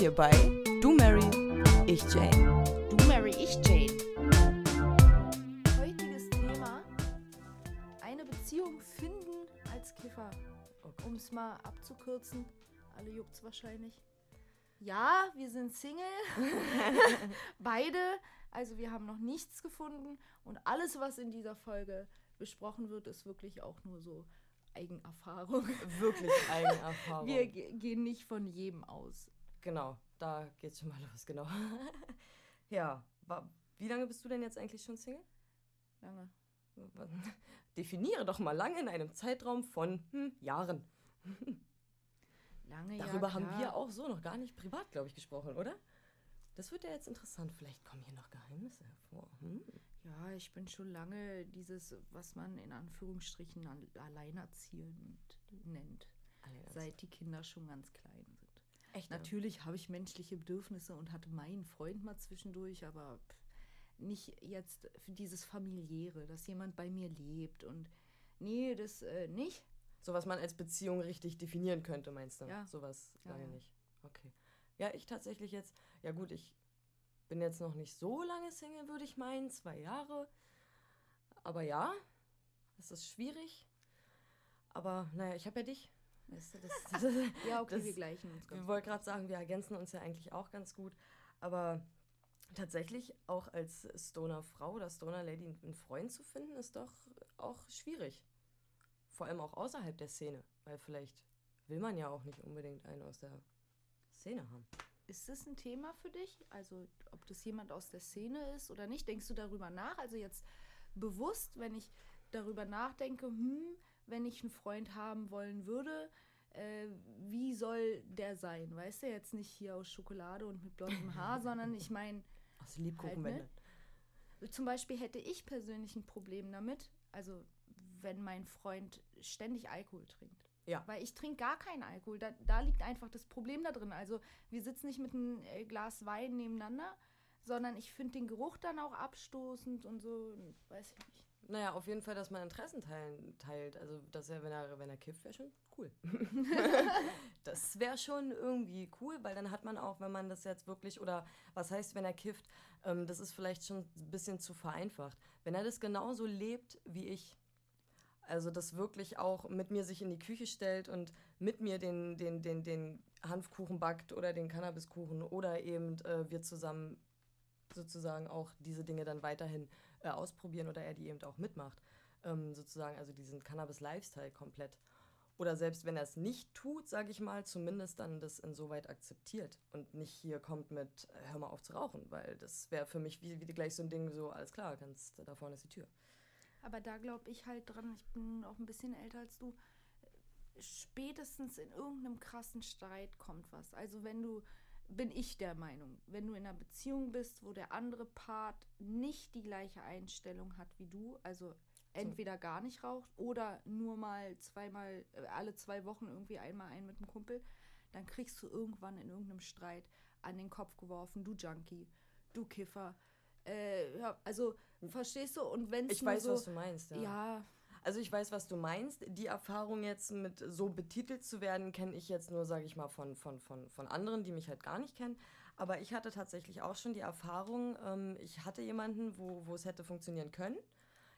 hier bei Du Mary, ich Jane. Du Mary, ich Jane. Heutiges Thema: Eine Beziehung finden als Kiffer. Okay. Um es mal abzukürzen, alle juckt's wahrscheinlich. Ja, wir sind Single. Beide. Also wir haben noch nichts gefunden. Und alles, was in dieser Folge besprochen wird, ist wirklich auch nur so Eigenerfahrung. Wirklich Eigenerfahrung. Wir ge- gehen nicht von jedem aus. Genau, da geht's schon mal los, genau. ja, wa- wie lange bist du denn jetzt eigentlich schon Single? Lange. Definiere doch mal lange in einem Zeitraum von hm, Jahren. Lange, Darüber ja, haben wir auch so noch gar nicht privat, glaube ich, gesprochen, oder? Das wird ja jetzt interessant. Vielleicht kommen hier noch Geheimnisse hervor. Hm. Ja, ich bin schon lange dieses, was man in Anführungsstrichen al- alleinerziehend nennt, Alleinerziehend. seit die Kinder schon ganz klein. Echt? Natürlich habe ich menschliche Bedürfnisse und hatte meinen Freund mal zwischendurch, aber nicht jetzt für dieses familiäre, dass jemand bei mir lebt und nee, das äh, nicht. So was man als Beziehung richtig definieren könnte, meinst du? Ja. Sowas Ja, lange ja. nicht. Okay. Ja, ich tatsächlich jetzt, ja gut, ich bin jetzt noch nicht so lange Single, würde ich meinen, zwei Jahre. Aber ja, es ist schwierig. Aber naja, ich habe ja dich. Weißt du, das, das, Ja, okay, Das- wir gleichen uns wir ganz wollten gerade sagen, wir ergänzen uns ja eigentlich auch ganz gut. Aber tatsächlich auch als Stoner-Frau oder Stoner-Lady einen Freund zu finden, ist doch auch schwierig. Vor allem auch außerhalb der Szene. Weil vielleicht will man ja auch nicht unbedingt einen aus der Szene haben. Ist das ein Thema für dich? Also, ob das jemand aus der Szene ist oder nicht? Denkst du darüber nach? Also jetzt bewusst, wenn ich darüber nachdenke, hm, wenn ich einen Freund haben wollen würde, äh, wie soll der sein? Weißt du, jetzt nicht hier aus Schokolade und mit blondem Haar, sondern ich meine, Aus Lebkuchenwänden. Halt, zum Beispiel hätte ich persönlich ein Problem damit, also wenn mein Freund ständig Alkohol trinkt. Ja. Weil ich trinke gar keinen Alkohol. Da, da liegt einfach das Problem da drin. Also wir sitzen nicht mit einem äh, Glas Wein nebeneinander, sondern ich finde den Geruch dann auch abstoßend und so, weiß ich nicht. Naja, auf jeden Fall, dass man Interessen teilen, teilt. Also, dass er, wenn er, wenn er kifft, wäre schon cool. das wäre schon irgendwie cool, weil dann hat man auch, wenn man das jetzt wirklich, oder was heißt, wenn er kifft, ähm, das ist vielleicht schon ein bisschen zu vereinfacht. Wenn er das genauso lebt wie ich, also das wirklich auch mit mir sich in die Küche stellt und mit mir den, den, den, den Hanfkuchen backt oder den Cannabiskuchen oder eben äh, wir zusammen sozusagen auch diese Dinge dann weiterhin äh, ausprobieren oder er die eben auch mitmacht. Ähm, sozusagen, also diesen Cannabis-Lifestyle komplett. Oder selbst wenn er es nicht tut, sage ich mal, zumindest dann das insoweit akzeptiert und nicht hier kommt mit, äh, hör mal auf zu rauchen, weil das wäre für mich wie, wie gleich so ein Ding, so, alles klar, kannst, da vorne ist die Tür. Aber da glaube ich halt dran, ich bin auch ein bisschen älter als du. Spätestens in irgendeinem krassen Streit kommt was. Also wenn du, bin ich der Meinung, wenn du in einer Beziehung bist, wo der andere Part nicht die gleiche Einstellung hat wie du, also entweder gar nicht raucht oder nur mal zweimal, äh, alle zwei Wochen irgendwie einmal ein mit einem Kumpel, dann kriegst du irgendwann in irgendeinem Streit an den Kopf geworfen, du Junkie, du Kiffer. Äh, also, verstehst du? Und wenn Ich weiß, was du meinst, ja. ja, Also ich weiß, was du meinst. Die Erfahrung jetzt mit so betitelt zu werden, kenne ich jetzt nur, sage ich mal, von, von, von, von anderen, die mich halt gar nicht kennen. Aber ich hatte tatsächlich auch schon die Erfahrung, ähm, ich hatte jemanden, wo, wo es hätte funktionieren können.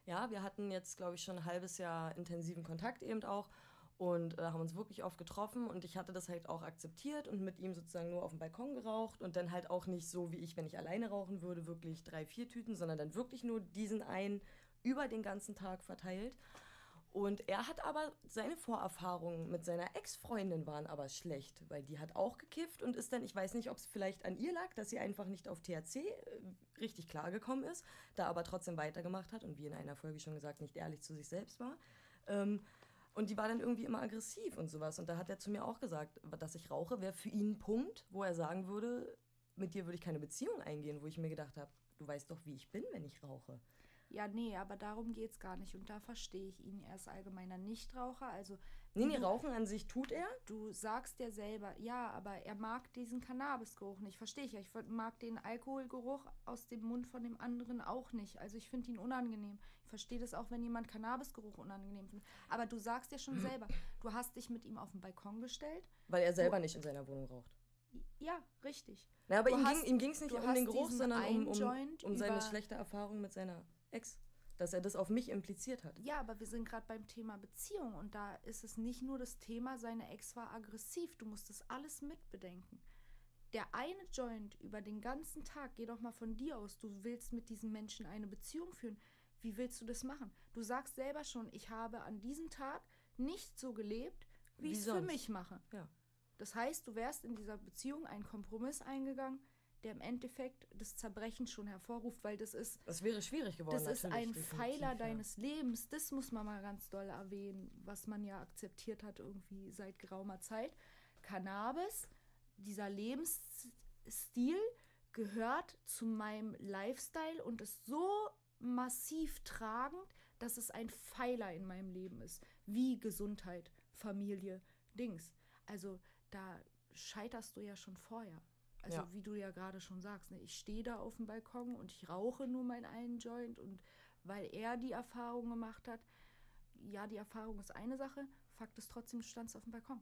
Ja, wir hatten jetzt, glaube ich, schon ein halbes Jahr intensiven Kontakt eben auch und äh, haben uns wirklich oft getroffen und ich hatte das halt auch akzeptiert und mit ihm sozusagen nur auf dem Balkon geraucht und dann halt auch nicht so wie ich, wenn ich alleine rauchen würde, wirklich drei, vier Tüten, sondern dann wirklich nur diesen einen über den ganzen Tag verteilt. Und er hat aber, seine Vorerfahrungen mit seiner Ex-Freundin waren aber schlecht, weil die hat auch gekifft und ist dann, ich weiß nicht, ob es vielleicht an ihr lag, dass sie einfach nicht auf THC äh, richtig klargekommen ist, da aber trotzdem weitergemacht hat und wie in einer Folge schon gesagt, nicht ehrlich zu sich selbst war. Ähm, und die war dann irgendwie immer aggressiv und sowas. Und da hat er zu mir auch gesagt, dass ich rauche, wäre für ihn ein Punkt, wo er sagen würde, mit dir würde ich keine Beziehung eingehen, wo ich mir gedacht habe, du weißt doch, wie ich bin, wenn ich rauche. Ja, nee, aber darum geht's gar nicht. Und da verstehe ich ihn. Er ist allgemeiner Nichtraucher. Also, Nee, nee, Rauchen an sich tut er. du sagst ja selber, ja, aber er mag diesen Cannabisgeruch nicht. Verstehe ich ja. Ich mag den Alkoholgeruch aus dem Mund von dem anderen auch nicht. Also, ich finde ihn unangenehm. Ich verstehe das auch, wenn jemand Cannabisgeruch unangenehm findet. Aber du sagst ja schon selber, du hast dich mit ihm auf den Balkon gestellt. Weil er selber nicht in seiner Wohnung raucht. Ja, richtig. Na, aber Du ihm, ging, es nicht um den Geruch, sondern um, um, um seine schlechte Erfahrung mit seiner Ex. Dass er das auf mich impliziert hat. Ja, aber wir sind gerade beim Thema Beziehung und da ist es nicht nur das Thema, seine Ex war aggressiv. Du musst das alles mitbedenken. Der eine Joint über den ganzen Tag, geh doch mal von dir aus, du willst mit diesem Menschen eine Beziehung führen. Wie willst du das machen? Du sagst selber schon, ich habe an diesem Tag nicht so gelebt, wie, Wie ich es für mich mache. Ja. Das heißt, du wärst in dieser Beziehung einen Kompromiss eingegangen, der im Endeffekt das Zerbrechen schon hervorruft, weil das ist Das wäre schwierig geworden. das ist ein Pfeiler ja. deines Lebens. Das muss man mal ganz doll erwähnen, was man ja akzeptiert hat irgendwie seit geraumer Zeit. Cannabis, dieser Lebensstil gehört zu meinem Lifestyle und ist so massiv tragend, dass es ein Pfeiler in meinem Leben ist. Wie Gesundheit, Familie, Dings. Also da scheiterst du ja schon vorher. Also Ja. wie du ja gerade schon sagst, ne? ich stehe da auf dem Balkon und ich rauche nur meinen einen Joint und weil er die Erfahrung gemacht hat, ja, die Erfahrung ist eine Sache, Fakt ist trotzdem, du standst auf dem Balkon.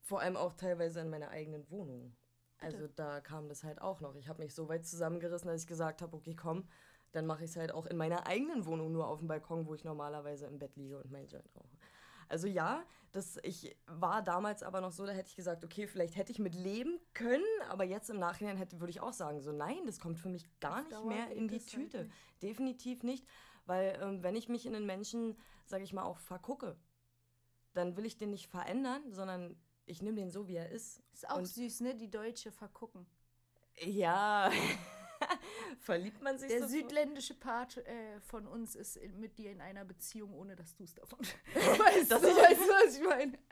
Vor allem auch teilweise in meiner eigenen Wohnung. Bitte. Also da kam das halt auch noch. Ich habe mich so weit zusammengerissen, dass ich gesagt habe, okay, komm, dann mache ich es halt auch in meiner eigenen Wohnung nur auf dem Balkon, wo ich normalerweise im Bett liege und mein Joint rauche. Also ja, das, ich war damals aber noch so, da hätte ich gesagt, okay, vielleicht hätte ich mit leben können, aber jetzt im Nachhinein hätte, würde ich auch sagen, so nein, das kommt für mich gar Auf nicht mehr in die halt Tüte. nicht. Definitiv nicht, weil ähm, wenn ich mich in einen Menschen, sage ich mal, auch vergucke, dann will ich den nicht verändern, sondern ich nehme den so, wie er ist. Ist auch Und- süß, ne? Die Deutsche vergucken. Ja, verliebt man sich Der so? südländische Part äh, von uns ist in, mit dir in einer Beziehung, ohne dass du es davon weißt. Dass du, weißt du, was ich meine?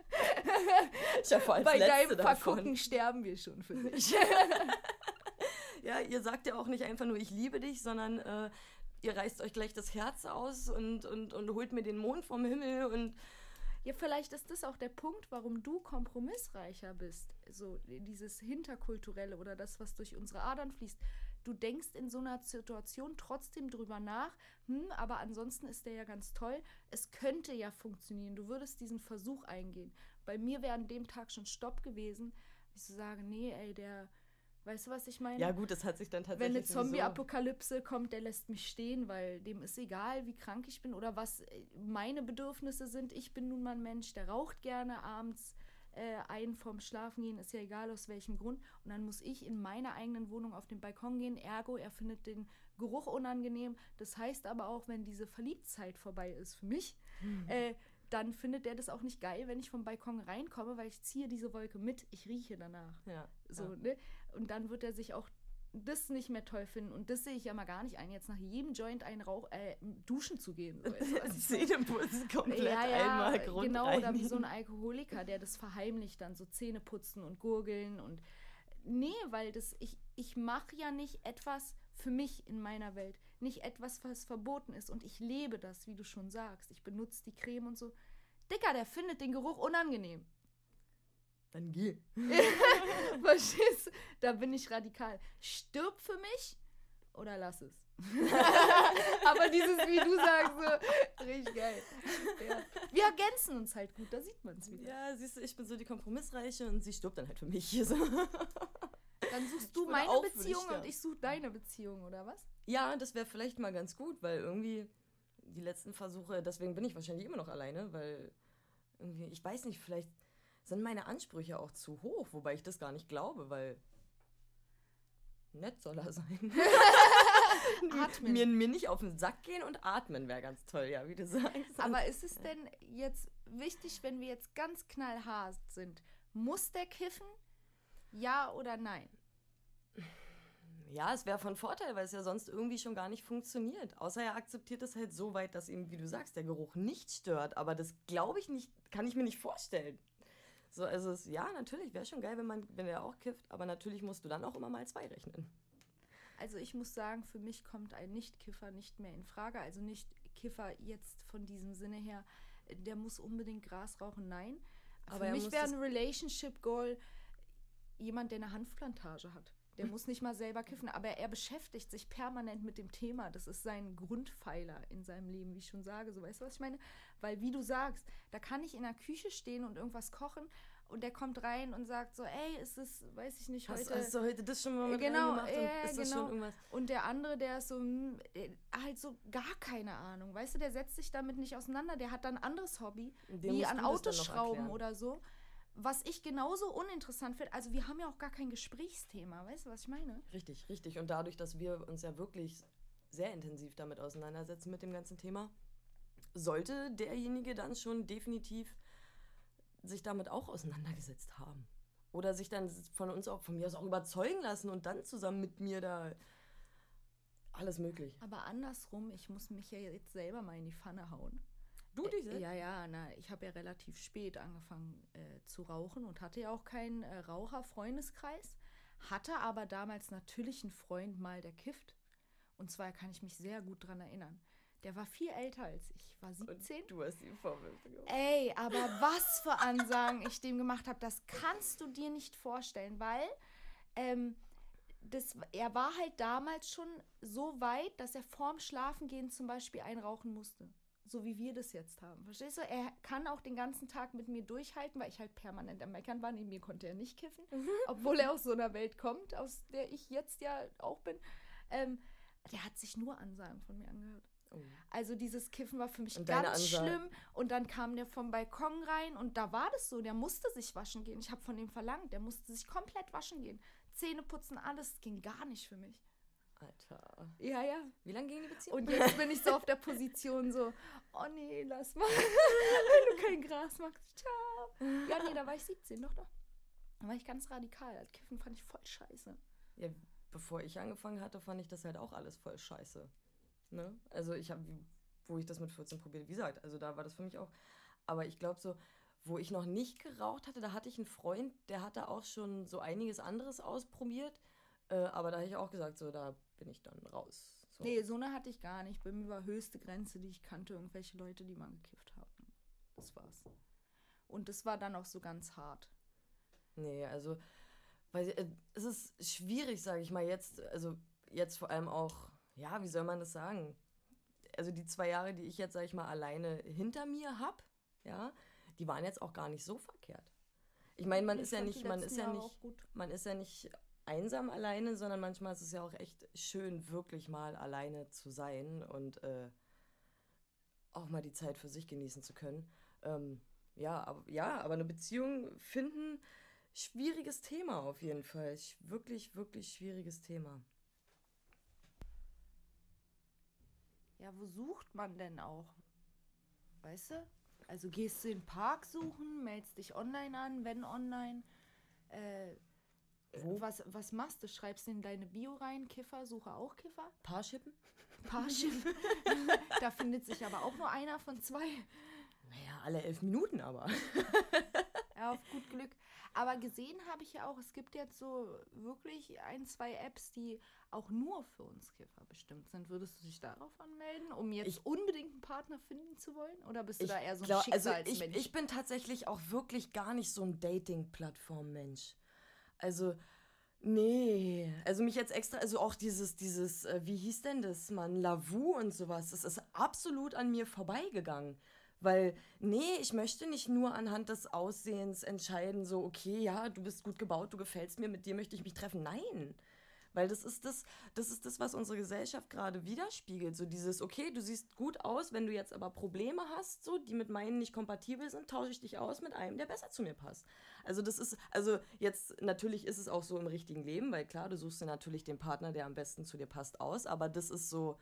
Ich ja vor als Bei deinem. Vergucken sterben wir schon für dich. Ja, ihr sagt ja auch nicht einfach nur, ich liebe dich, sondern äh, ihr reißt euch gleich das Herz aus und, und, und holt mir den Mond vom Himmel und Ja, vielleicht ist das auch der Punkt, warum du kompromissreicher bist. So dieses Hinterkulturelle oder das, was durch unsere Adern fließt. Du denkst in so einer Situation trotzdem drüber nach, hm, aber ansonsten ist der ja ganz toll. Es könnte ja funktionieren. Du würdest diesen Versuch eingehen. Bei mir wäre an dem Tag schon Stopp gewesen. Ich so sage, nee, ey, der, weißt du, was ich meine? ja gut, das hat sich dann Wenn tatsächlich eine sowieso- Zombie-Apokalypse kommt, der lässt mich stehen, weil dem ist egal, wie krank ich bin oder was äh, meine Bedürfnisse sind. Ich bin nun mal ein Mensch, der raucht gerne abends äh, ein vorm Schlafengehen, ist ja egal aus welchem Grund. Und dann muss ich in meiner eigenen Wohnung auf den Balkon gehen. Ergo, er findet den Geruch unangenehm. Das heißt aber auch, wenn diese Verliebtzeit vorbei ist für mich, äh, dann findet er das auch nicht geil, wenn ich vom Balkon reinkomme, weil ich ziehe diese Wolke mit. Ich rieche danach. Ja, So, ja. ne? Und dann wird er sich auch das nicht mehr toll finden. Und das sehe ich ja mal gar nicht ein, jetzt nach jedem Joint einen Rauch, äh, duschen zu gehen. Zähneputzen komplett ja, ja, einmal Grund genau, oder wie so ein. Alkoholiker, der das verheimlicht, dann so Zähne putzen und gurgeln und nee, weil das ich ich mache ja nicht etwas für mich in meiner Welt, nicht etwas, was verboten ist und ich lebe das, wie du schon sagst. Ich benutze die Creme und so. Dicker, der findet den Geruch unangenehm. Dann geh. Verstehst du? Da bin ich radikal. Stirb für mich oder lass es. Aber dieses, wie du sagst, so, richtig geil. Ja. Wir ergänzen uns halt gut, da sieht man es wieder. Ja, siehst du, ich bin so die Kompromissreiche und sie stirbt dann halt für mich. So. Dann suchst du meine Beziehung und ich suche deine Beziehung, oder was? Ja, das wäre vielleicht mal ganz gut, weil irgendwie die letzten Versuche, deswegen bin ich wahrscheinlich immer noch alleine, weil irgendwie, ich weiß nicht, vielleicht sind meine Ansprüche auch zu hoch, wobei ich das gar nicht glaube, weil nett soll er sein. Atmen. Mir, mir nicht auf den Sack gehen und atmen wäre ganz toll, ja, wie du sagst. Aber ist es denn jetzt wichtig, wenn wir jetzt ganz knallhart sind, muss der kiffen? Ja oder nein? Ja, es wäre von Vorteil, weil es ja sonst irgendwie schon gar nicht funktioniert. Außer er akzeptiert es halt so weit, dass ihm, wie du sagst, der Geruch nicht stört. Aber das glaube ich nicht, kann ich mir nicht vorstellen. So, also es, ja, natürlich, wäre schon geil, wenn man, wenn er auch kifft, aber natürlich musst du dann auch immer mal zwei rechnen. Also ich muss sagen, für mich kommt ein Nicht-Kiffer nicht mehr in Frage. Also nicht Kiffer jetzt von diesem Sinne her, der muss unbedingt Gras rauchen, nein. Aber für mich wäre ein Relationship Goal jemand, der eine Hanfplantage hat. Der muss nicht mal selber kiffen, aber er beschäftigt sich permanent mit dem Thema. Das ist sein Grundpfeiler in seinem Leben, wie ich schon sage. So, weißt du, was ich meine? Weil, wie du sagst, da kann ich in der Küche stehen und irgendwas kochen und der kommt rein und sagt so, ey, ist es, weiß ich nicht, heute. Hast, hast du heute das schon mal mit genau, gemacht ja, ist das genau. schon irgendwas? Und der andere, der ist so, hm, äh, halt so gar keine Ahnung. Weißt du, der setzt sich damit nicht auseinander. Der hat dann ein anderes Hobby, Dem wie an das Autoschrauben oder so. Was ich genauso uninteressant finde. Also, wir haben ja auch gar kein Gesprächsthema. Weißt du, was ich meine? Richtig, richtig. Und dadurch, dass wir uns ja wirklich sehr intensiv damit auseinandersetzen mit dem ganzen Thema, sollte derjenige dann schon definitiv sich damit auch auseinandergesetzt haben. Oder sich dann von uns auch, von mir aus auch überzeugen lassen und dann zusammen mit mir da alles möglich. Aber andersrum, ich muss mich ja jetzt selber mal in die Pfanne hauen. Du selbst? Ja, ja, na, ich habe ja relativ spät angefangen äh, zu rauchen und hatte ja auch keinen äh, Raucherfreundeskreis. Hatte aber damals natürlich einen Freund mal, der kifft. Und zwar kann ich mich sehr gut dran erinnern. Der war viel älter als ich. War 17. Du hast Vorwürfe gemacht. Ey, aber was für Ansagen ich dem gemacht habe, das kannst du dir nicht vorstellen, weil ähm, das, er war halt damals schon so weit, dass er vorm Schlafengehen zum Beispiel einrauchen musste. So wie wir das jetzt haben. Verstehst du? Er kann auch den ganzen Tag mit mir durchhalten, weil ich halt permanent am Meckern war. Neben mir konnte er nicht kiffen, obwohl er aus so einer Welt kommt, aus der ich jetzt ja auch bin. Ähm, der hat sich nur Ansagen von mir angehört. Oh. Also dieses Kiffen war für mich Und ganz schlimm. Und dann kam der vom Balkon rein und da war das so, der musste sich waschen gehen. Ich habe von dem verlangt, der musste sich komplett waschen gehen. Zähne putzen, alles ging gar nicht für mich. Alter. Ja, ja. Wie lange ging die Beziehung? Und jetzt bin ich so auf der Position so, oh nee, lass mal, wenn du kein Gras magst. Ciao. Ja, nee, da war ich 17, doch, doch. Da war ich ganz radikal. Das Kiffen fand ich voll scheiße. Ja, bevor ich angefangen hatte, fand ich das halt auch alles voll scheiße. Ne? Also ich habe, wo ich das mit 14 probiert, wie gesagt, also da war das für mich auch. Aber ich glaube so, wo ich noch nicht geraucht hatte, da hatte ich einen Freund, der hatte auch schon so einiges anderes ausprobiert. Äh, aber da habe ich auch gesagt, so da bin ich dann raus. So. Nee, so eine hatte ich gar nicht. Bei mir war höchste Grenze, die ich kannte, irgendwelche Leute, die mal gekifft haben. Das war's. Und das war dann auch so ganz hart. Nee, also, weil äh, es ist schwierig, sage ich mal, jetzt, also jetzt vor allem auch, ja, wie soll man das sagen? Also die zwei Jahre, die ich jetzt, sage ich mal, alleine hinter mir habe, ja, die waren jetzt auch gar nicht so verkehrt. Ich meine, man Ich ist ja nicht, man ist ja Jahre nicht, man ist ja nicht einsam alleine, sondern manchmal ist es ja auch echt schön, wirklich mal alleine zu sein und äh, auch mal die Zeit für sich genießen zu können. Ähm, ja, aber, ja, aber eine Beziehung finden, schwieriges Thema auf jeden Fall. Wirklich, wirklich schwieriges Thema. Ja, wo sucht man denn auch? Weißt du? Also gehst du in den Park suchen, meldest dich online an, wenn online. Äh, Wo? was, was machst du? Schreibst du in deine Bio rein, Kiffer, suche auch Kiffer? Paarschippen? Parship. da findet sich aber auch nur einer von zwei. Naja, alle elf Minuten aber. Ja, auf gut Glück. Aber gesehen habe ich ja auch, es gibt jetzt so wirklich ein, zwei Apps, die auch nur für uns Kiffer bestimmt sind. Würdest du dich darauf anmelden, um jetzt Ich- unbedingt einen Partner finden zu wollen? Oder bist du da eher so ein glaub- also ich, Schicksalsmensch? ich bin tatsächlich auch wirklich gar nicht so ein Dating-Plattform-Mensch. Also, nee. Also mich jetzt extra, also auch dieses, dieses, äh, wie hieß denn das, Mann, Lavu und sowas, das ist absolut an mir vorbeigegangen. Weil, nee, ich möchte nicht nur anhand des Aussehens entscheiden, so, okay, ja, du bist gut gebaut, du gefällst mir, mit dir möchte ich mich treffen. Nein. Weil das ist das, das ist das, was unsere Gesellschaft gerade widerspiegelt. So dieses, okay, du siehst gut aus, wenn du jetzt aber Probleme hast, so, die mit meinen nicht kompatibel sind, tausche ich dich aus mit einem, der besser zu mir passt. Also das ist, also jetzt, natürlich ist es auch so im richtigen Leben, weil klar, du suchst dir natürlich den Partner, der am besten zu dir passt, aus, aber das ist so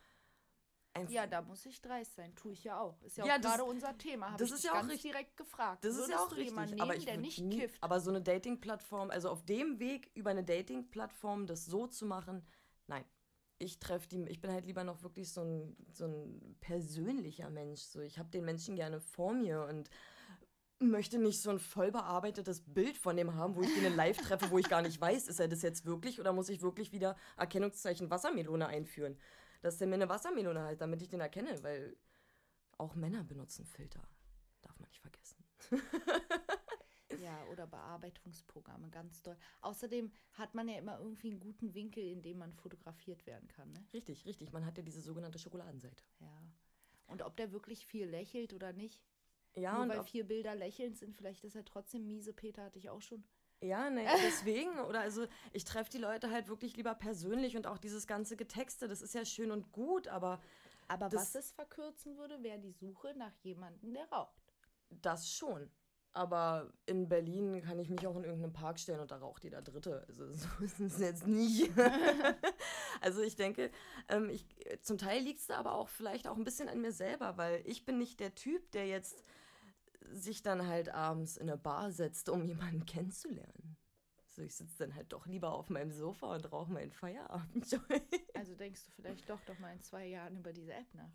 ein ja, da muss ich dreist sein. Tue ich ja auch. Ist ja, Ja, auch gerade unser Thema. Hab das ich ist ja auch ganz richtig. direkt gefragt. Das ist ja auch richtig, jemanden aber nehmen, ich der nicht nie, kifft? Aber so eine Dating-Plattform, also auf dem Weg über eine Dating-Plattform das so zu machen, nein. Ich treffe die, ich bin halt lieber noch wirklich so ein, so ein persönlicher Mensch. So, ich habe den Menschen gerne vor mir und möchte nicht so ein voll bearbeitetes Bild von dem haben, wo ich den in live treffe, wo ich gar nicht weiß, ist er das jetzt wirklich oder muss ich wirklich wieder Erkennungszeichen Wassermelone einführen? Dass der mir eine Wassermelone halt, damit ich den erkenne, weil auch Männer benutzen Filter. Darf man nicht vergessen. Ja, oder Bearbeitungsprogramme, ganz doll. Außerdem hat man ja immer irgendwie einen guten Winkel, in dem man fotografiert werden kann. Ne? Richtig, richtig. Man hat ja diese sogenannte Schokoladenseite. Ja. Und ob der wirklich viel lächelt oder nicht, Ja, Nur und weil vier Bilder lächelnd sind, vielleicht ist er trotzdem miese. Peter hatte ich auch schon. Ja, ne, deswegen. Oder also ich treffe die Leute halt wirklich lieber persönlich und auch dieses ganze Getexte, das ist ja schön und gut, aber Aber was es verkürzen würde, wäre die Suche nach jemandem, der raucht. das schon. Aber in Berlin kann ich mich auch in irgendeinen Park stellen und da raucht jeder Dritte. Also so ist es jetzt nicht. also ich denke, ähm, ich, zum Teil liegt es da aber auch vielleicht auch ein bisschen an mir selber, weil ich bin nicht der Typ, der jetzt sich dann halt abends in eine Bar setzt, um jemanden kennenzulernen. So, ich sitze dann halt doch lieber auf meinem Sofa und rauche meinen Feierabend. Also denkst du vielleicht doch doch mal in zwei Jahren über diese App nach.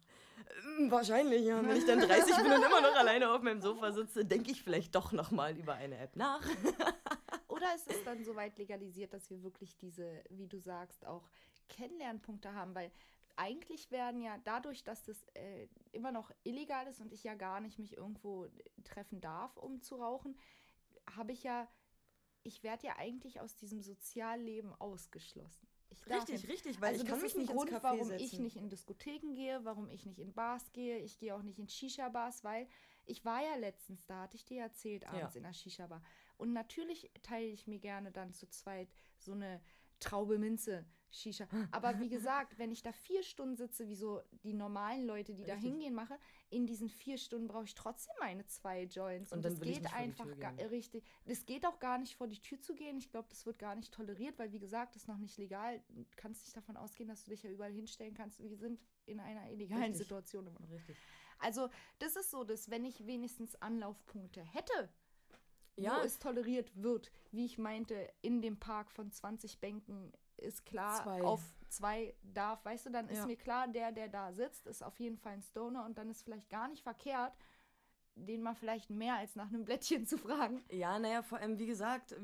Mm, Wahrscheinlich, ja. Wenn ich dann 30 bin und immer noch alleine auf meinem Sofa sitze, denke ich vielleicht doch nochmal über eine App nach. Oder ist es dann soweit legalisiert, dass wir wirklich diese, wie du sagst, auch Kennenlernpunkte haben? Weil eigentlich werden ja dadurch, dass das äh, immer noch illegal ist und ich ja gar nicht mich irgendwo treffen darf, um zu rauchen, habe ich ja, ich werde ja eigentlich aus diesem Sozialleben ausgeschlossen. Richtig, richtig, weil also ich kann mich nicht Grund, ins Café warum setzen. ich nicht in Diskotheken gehe, warum ich nicht in Bars gehe. Ich gehe auch nicht in Shisha-Bars, weil ich war ja letztens da, hatte ich dir erzählt, abends Ja. in der Shisha-Bar. Und natürlich teile ich mir gerne dann zu zweit so eine Traube Minze Shisha. Aber wie gesagt, wenn ich da vier Stunden sitze, wie so die normalen Leute, die da Richtig. hingehen, mache, in diesen vier Stunden brauche ich trotzdem meine zwei Joints. Und Und, dann das geht einfach gar richtig. Das geht auch gar nicht vor die Tür zu gehen. Ich glaube, das wird gar nicht toleriert, weil wie gesagt, das ist noch nicht legal. Du kannst nicht davon ausgehen, dass du dich ja überall hinstellen kannst. Wir sind in einer illegalen Richtig. Situation immer noch. Richtig. Also, das ist so, dass wenn ich wenigstens Anlaufpunkte hätte, Ja, wo es toleriert wird, wie ich meinte, in dem Park von 20 Bänken ist klar, Zwei. auf zwei darf, weißt du, dann ist Ja. mir klar, der, der da sitzt, ist auf jeden Fall ein Stoner und dann ist vielleicht gar nicht verkehrt, den mal vielleicht mehr als nach einem Blättchen zu fragen. Ja, naja, vor allem, wie gesagt,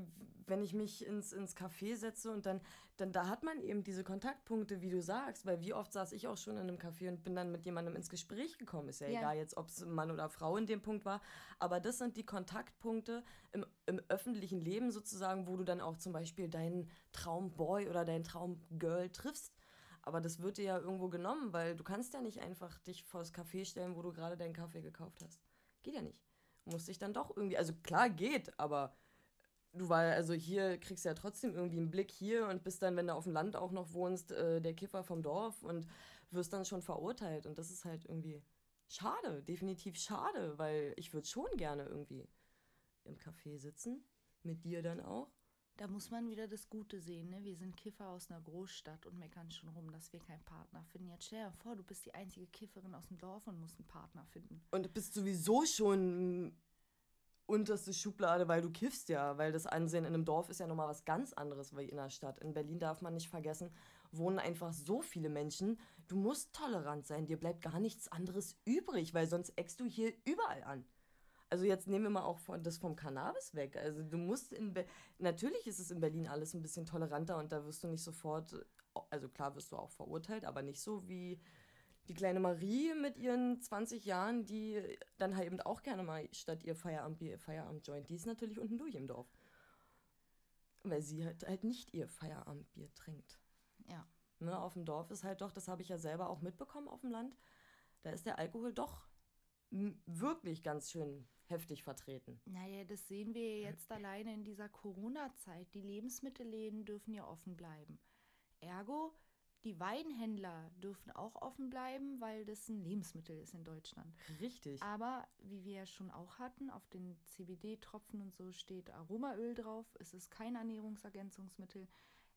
wenn ich mich ins, ins Café setze und dann, dann da hat man eben diese Kontaktpunkte, wie du sagst, weil wie oft saß ich auch schon in einem Café und bin dann mit jemandem ins Gespräch gekommen. Ist ja, Ja. egal jetzt, ob es Mann oder Frau in dem Punkt war, aber das sind die Kontaktpunkte im, im öffentlichen Leben sozusagen, wo du dann auch zum Beispiel deinen Traumboy oder deinen Traumgirl triffst. Aber das wird dir ja irgendwo genommen, weil du kannst ja nicht einfach dich vors Café stellen, wo du gerade deinen Kaffee gekauft hast. Geht ja nicht. Du musst dich dann doch irgendwie, also klar geht, aber du war also hier kriegst ja trotzdem irgendwie einen Blick hier und bist dann, wenn du auf dem Land auch noch wohnst, äh, der Kiffer vom Dorf und wirst dann schon verurteilt und das ist halt irgendwie schade, definitiv schade, weil ich würde schon gerne irgendwie im Café sitzen, mit dir dann auch. Da muss man wieder das Gute sehen, ne? Wir sind Kiffer aus einer Großstadt und meckern schon rum, dass wir keinen Partner finden. Jetzt stell dir vor, du bist die einzige Kifferin aus dem Dorf und musst einen Partner finden. Und bist sowieso schon unterste Schublade, weil du kiffst ja, weil das Ansehen in einem Dorf ist ja nochmal was ganz anderes wie in der Stadt. In Berlin darf man nicht vergessen, wohnen einfach so viele Menschen. Du musst tolerant sein, dir bleibt gar nichts anderes übrig, weil sonst eckst du hier überall an. Also jetzt nehmen wir mal auch von, das vom Cannabis weg. Also du musst in Be natürlich ist es in Berlin alles ein bisschen toleranter und da wirst du nicht sofort, also klar wirst du auch verurteilt, aber nicht so wie die kleine Marie mit ihren 20 Jahren, die dann halt eben auch gerne mal statt ihr Feierabendbier ihr Feierabendjoint, die ist natürlich unten durch im Dorf. Weil sie halt, halt nicht ihr Feierabendbier trinkt. Ja. Ne, auf dem Dorf ist halt doch, das habe ich ja selber auch mitbekommen auf dem Land, da ist der Alkohol doch wirklich ganz schön heftig vertreten. Naja, das sehen wir jetzt alleine in dieser Corona-Zeit. Die Lebensmittelläden dürfen ja offen bleiben. Ergo, die Weinhändler dürfen auch offen bleiben, weil das ein Lebensmittel ist in Deutschland. Richtig. Aber wie wir ja schon auch hatten, auf den CBD-Tropfen und so steht Aromaöl drauf. Es ist kein Ernährungsergänzungsmittel.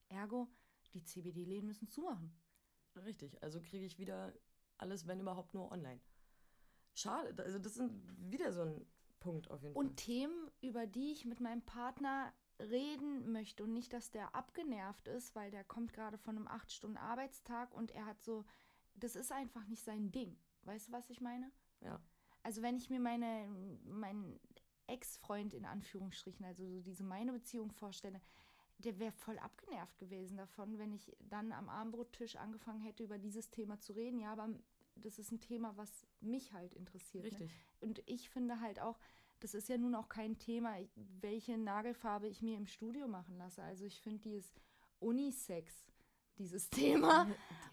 Ergo, die CBD-Läden müssen zumachen. Richtig. Also kriege ich wieder alles, wenn überhaupt nur online. Schade. Also das sind wieder so ein Punkt auf jeden Fall. Und Themen, über die ich mit meinem Partner reden möchte und nicht, dass der abgenervt ist, weil der kommt gerade von einem 8-Stunden-Arbeitstag und er hat so, das ist einfach nicht sein Ding. Weißt du, was ich meine? Ja. Also wenn ich mir meine, meinen Ex-Freund in Anführungsstrichen, also so diese meine Beziehung vorstelle, der wäre voll abgenervt gewesen davon, wenn ich dann am Abendbrottisch angefangen hätte, über dieses Thema zu reden. Ja, aber das ist ein Thema, was mich halt interessiert. Ne? Richtig. Und ich finde halt auch, das ist ja nun auch kein Thema, welche Nagelfarbe ich mir im Studio machen lasse. Also ich finde, die ist Unisex, dieses Thema.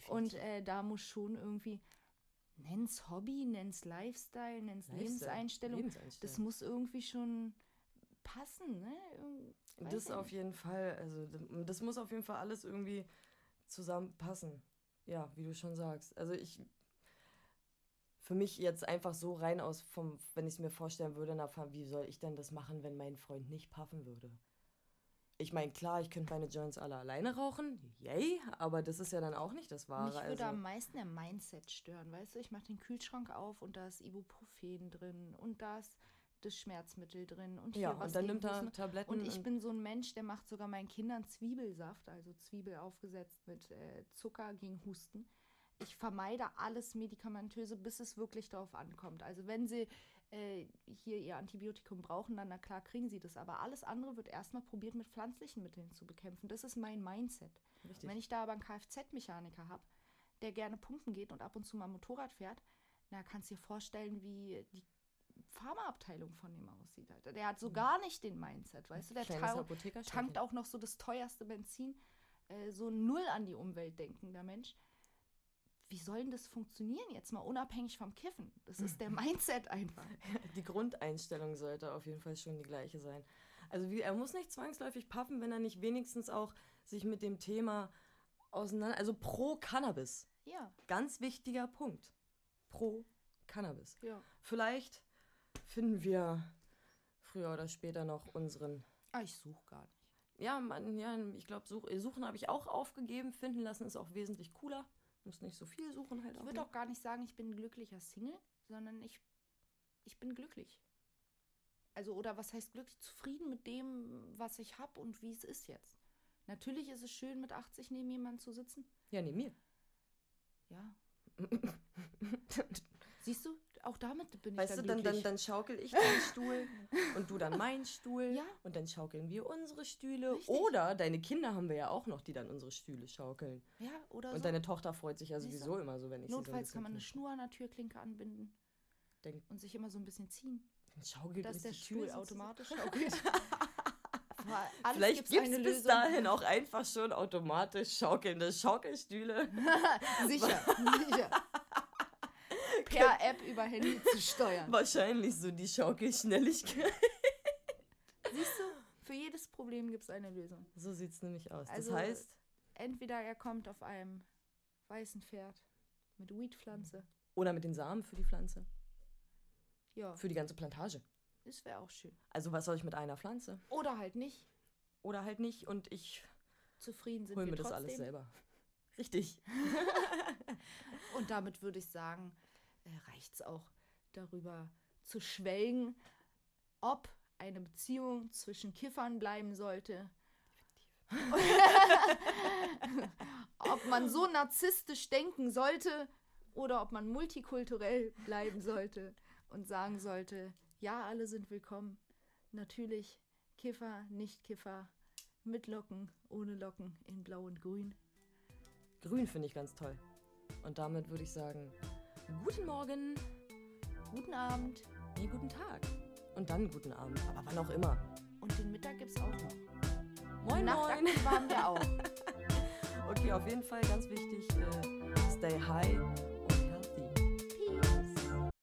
Und äh, da muss schon irgendwie nenn's Hobby, nenn's Lifestyle, nenn's Lifestyle, Lebenseinstellung. Lebenseinstellung. Das muss irgendwie schon passen, ne? Weiß Das auf jeden Fall, also das muss auf jeden Fall alles irgendwie zusammenpassen. Ja, wie du schon sagst. Also ich, für mich jetzt einfach so rein aus vom, wenn ich es mir vorstellen würde, na, wie soll ich denn das machen, wenn mein Freund nicht puffen würde? Ich meine, klar, ich könnte meine Joints alle alleine rauchen, yay, aber das ist ja dann auch nicht das Wahre. Mich würde also, am meisten der Mindset stören, weißt du? Ich mache den Kühlschrank auf und da ist Ibuprofen drin und da ist das Schmerzmittel drin und hier ja, was und dann nimmt er. Tabletten Und ich bin so ein Mensch, der macht sogar meinen Kindern Zwiebelsaft, also Zwiebel aufgesetzt mit äh, Zucker gegen Husten. Ich vermeide alles Medikamentöse, bis es wirklich darauf ankommt. Also wenn sie äh, hier ihr Antibiotikum brauchen, dann na klar kriegen sie das. Aber alles andere wird erstmal probiert mit pflanzlichen Mitteln zu bekämpfen. Das ist mein Mindset. Wenn ich da aber einen Kfz-Mechaniker habe, der gerne pumpen geht und ab und zu mal Motorrad fährt, na, kannst dir vorstellen, wie die Pharmaabteilung von dem aussieht. Alter. Der hat so gar nicht den Mindset, weißt du? Der Apothekerstückchen. tankt auch noch so das teuerste Benzin, äh, so null an die Umwelt denkender Mensch. Wie soll denn das funktionieren jetzt mal unabhängig vom Kiffen? Das ist der Mindset einfach. Die Grundeinstellung sollte auf jeden Fall schon die gleiche sein. Also wie, er muss nicht zwangsläufig puffen, wenn er nicht wenigstens auch sich mit dem Thema auseinander, also pro Cannabis. Ja, Ganz wichtiger Punkt. Pro Cannabis. ja. Vielleicht finden wir früher oder später noch unseren. Ah, ich suche gar nicht. Ja, man, ja ich glaube, such, suchen habe ich auch aufgegeben. Finden lassen ist auch wesentlich cooler. Muss nicht so viel suchen halt Ich würde nicht. auch gar nicht sagen, ich bin ein glücklicher Single, sondern ich, ich bin glücklich. Also, oder was heißt glücklich? Zufrieden mit dem, was ich habe und wie es ist jetzt. Natürlich ist es schön, mit 80 neben jemandem zu sitzen. Ja, nee, mir. Ja. Siehst du, auch damit bin ich Weißt dann du, dann, dann, dann schaukel ich deinen Stuhl und du dann meinen Stuhl. Ja. Und dann schaukeln wir unsere Stühle. Richtig. Oder deine Kinder haben wir ja auch noch, die dann unsere Stühle schaukeln. ja, oder Und so. deine Tochter freut sich ja sowieso immer so, wenn ich sie so Notfalls kann man eine. Schnur an der Türklinke anbinden Denk- und sich immer so ein bisschen ziehen, Dann schaukelt dass der Stuhl automatisch schaukelt. Alles Vielleicht gibt's gibt es bis Lösung. dahin auch einfach schon automatisch schaukelnde Schaukelstühle. Sicher, sicher. Per App über Handy zu steuern. Wahrscheinlich so die Schaukelschnelligkeit. Siehst du, für jedes Problem gibt es eine Lösung. So sieht es nämlich aus. Also- das heißt, Entweder er kommt auf einem weißen Pferd mit Weedpflanze. oder mit den Samen für die Pflanze. Ja, Für die ganze Plantage. das wäre auch schön. Also was soll ich mit einer Pflanze? Oder halt nicht. Oder halt nicht und ich Zufrieden sind hol wir mir das trotzdem. alles selber. Richtig. Und damit würde ich sagen, reicht es auch darüber zu schwelgen, ob eine Beziehung zwischen Kiffern bleiben sollte. ob man so narzisstisch denken sollte oder ob man multikulturell bleiben sollte und sagen sollte, ja, alle sind willkommen. Natürlich Kiffer, nicht Kiffer, mit Locken, ohne Locken, in blau und grün. Grün finde ich ganz toll. Und damit würde ich sagen, guten Morgen, Guten Abend nee, guten Tag. Und dann guten Abend. Aber wann auch immer. und den Mittag gibt es auch noch. Moin, moin. Haben wir auch. Okay, auf jeden Fall ganz wichtig, äh, stay high